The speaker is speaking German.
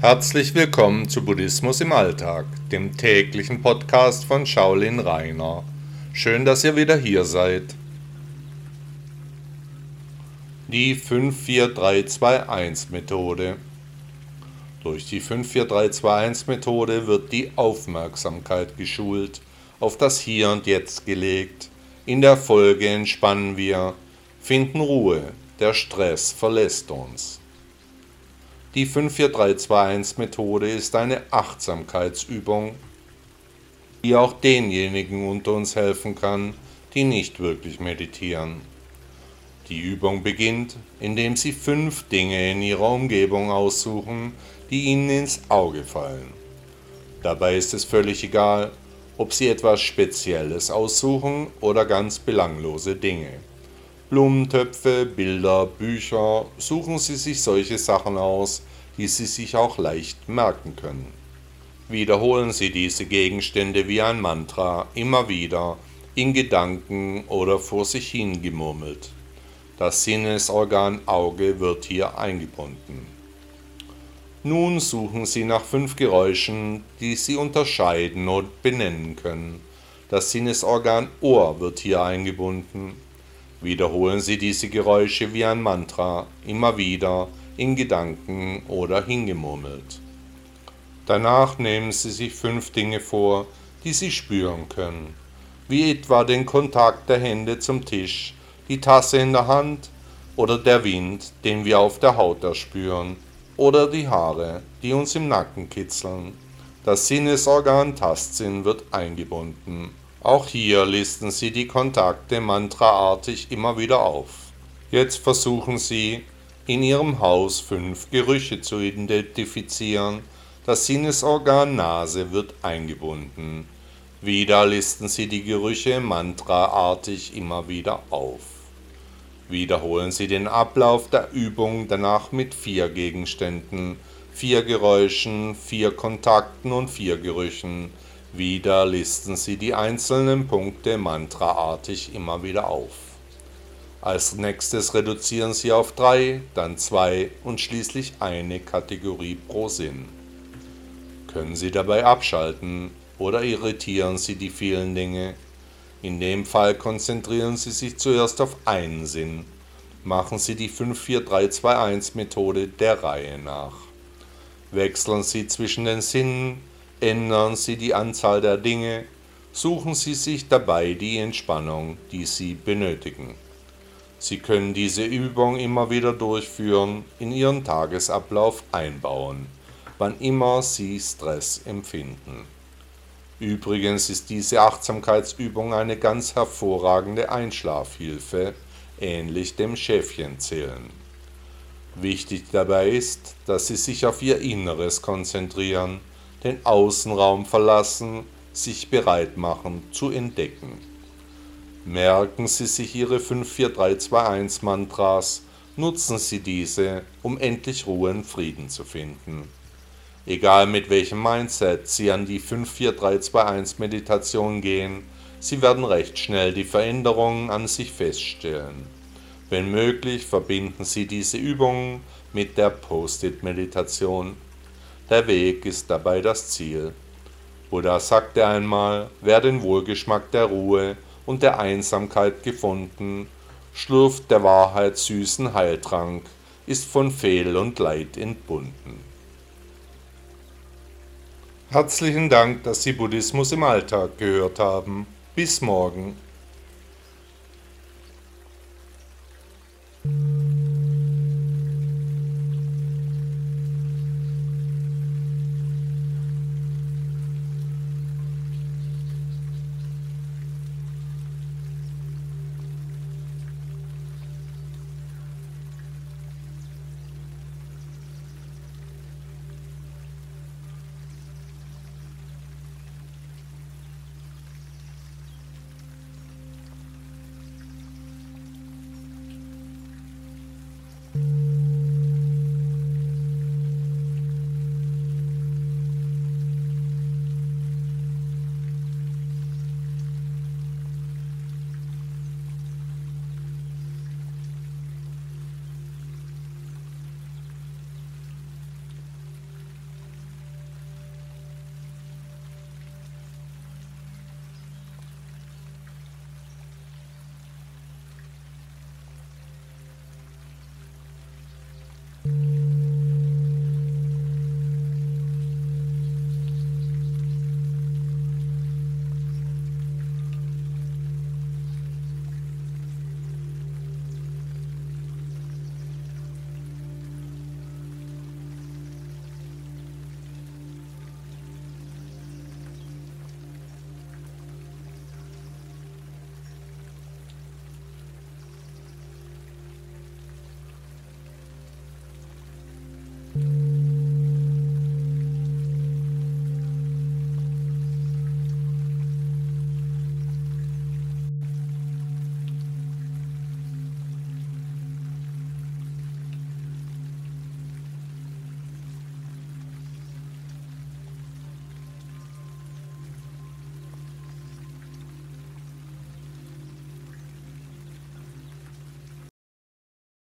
Herzlich willkommen zu Buddhismus im Alltag, dem täglichen Podcast von Shaolin Rainer. Schön, dass ihr wieder hier seid. Die 54321-Methode. Durch die 54321-Methode wird die Aufmerksamkeit geschult, auf das Hier und Jetzt gelegt. In der Folge entspannen wir, finden Ruhe, der Stress verlässt uns. Die 54321-Methode ist eine Achtsamkeitsübung, die auch denjenigen unter uns helfen kann, die nicht wirklich meditieren. Die Übung beginnt, indem Sie fünf Dinge in Ihrer Umgebung aussuchen, die Ihnen ins Auge fallen. Dabei ist es völlig egal, ob Sie etwas Spezielles aussuchen oder ganz belanglose Dinge. Blumentöpfe, Bilder, Bücher, suchen Sie sich solche Sachen aus, die Sie sich auch leicht merken können. Wiederholen Sie diese Gegenstände wie ein Mantra immer wieder, in Gedanken oder vor sich hin gemurmelt. Das Sinnesorgan Auge wird hier eingebunden. Nun suchen Sie nach fünf Geräuschen, die Sie unterscheiden und benennen können. Das Sinnesorgan Ohr wird hier eingebunden. Wiederholen Sie diese Geräusche wie ein Mantra, immer wieder, in Gedanken oder hingemurmelt. Danach nehmen Sie sich fünf Dinge vor, die Sie spüren können, wie etwa den Kontakt der Hände zum Tisch, die Tasse in der Hand oder der Wind, den wir auf der Haut erspüren, oder die Haare, die uns im Nacken kitzeln. Das Sinnesorgan Tastsinn wird eingebunden. Auch hier listen Sie die Kontakte mantraartig immer wieder auf. Jetzt versuchen Sie, in Ihrem Haus fünf Gerüche zu identifizieren. Das Sinnesorgan Nase wird eingebunden. Wieder listen Sie die Gerüche mantraartig immer wieder auf. Wiederholen Sie den Ablauf der Übung danach mit vier Gegenständen, vier Geräuschen, vier Kontakten und vier Gerüchen wieder listen Sie die einzelnen Punkte mantraartig immer wieder auf. Als nächstes reduzieren Sie auf drei, dann zwei und schließlich eine Kategorie pro Sinn. Können Sie dabei abschalten oder irritieren Sie die vielen Dinge? In dem Fall konzentrieren Sie sich zuerst auf einen Sinn. Machen Sie die 54321 Methode der Reihe nach. Wechseln Sie zwischen den Sinnen Ändern Sie die Anzahl der Dinge, suchen Sie sich dabei die Entspannung, die Sie benötigen. Sie können diese Übung immer wieder durchführen, in Ihren Tagesablauf einbauen, wann immer Sie Stress empfinden. Übrigens ist diese Achtsamkeitsübung eine ganz hervorragende Einschlafhilfe, ähnlich dem Schäfchenzählen. Wichtig dabei ist, dass Sie sich auf Ihr Inneres konzentrieren den Außenraum verlassen, sich bereit machen zu entdecken. Merken Sie sich Ihre 54321 Mantras, nutzen Sie diese, um endlich Ruhe und Frieden zu finden. Egal mit welchem Mindset Sie an die 54321 Meditation gehen, Sie werden recht schnell die Veränderungen an sich feststellen. Wenn möglich, verbinden Sie diese Übungen mit der Post-it-Meditation der Weg ist dabei das Ziel. Buddha sagte einmal, wer den Wohlgeschmack der Ruhe und der Einsamkeit gefunden, schlürft der Wahrheit süßen Heiltrank, ist von Fehl und Leid entbunden. Herzlichen Dank, dass Sie Buddhismus im Alltag gehört haben. Bis morgen. Thank you.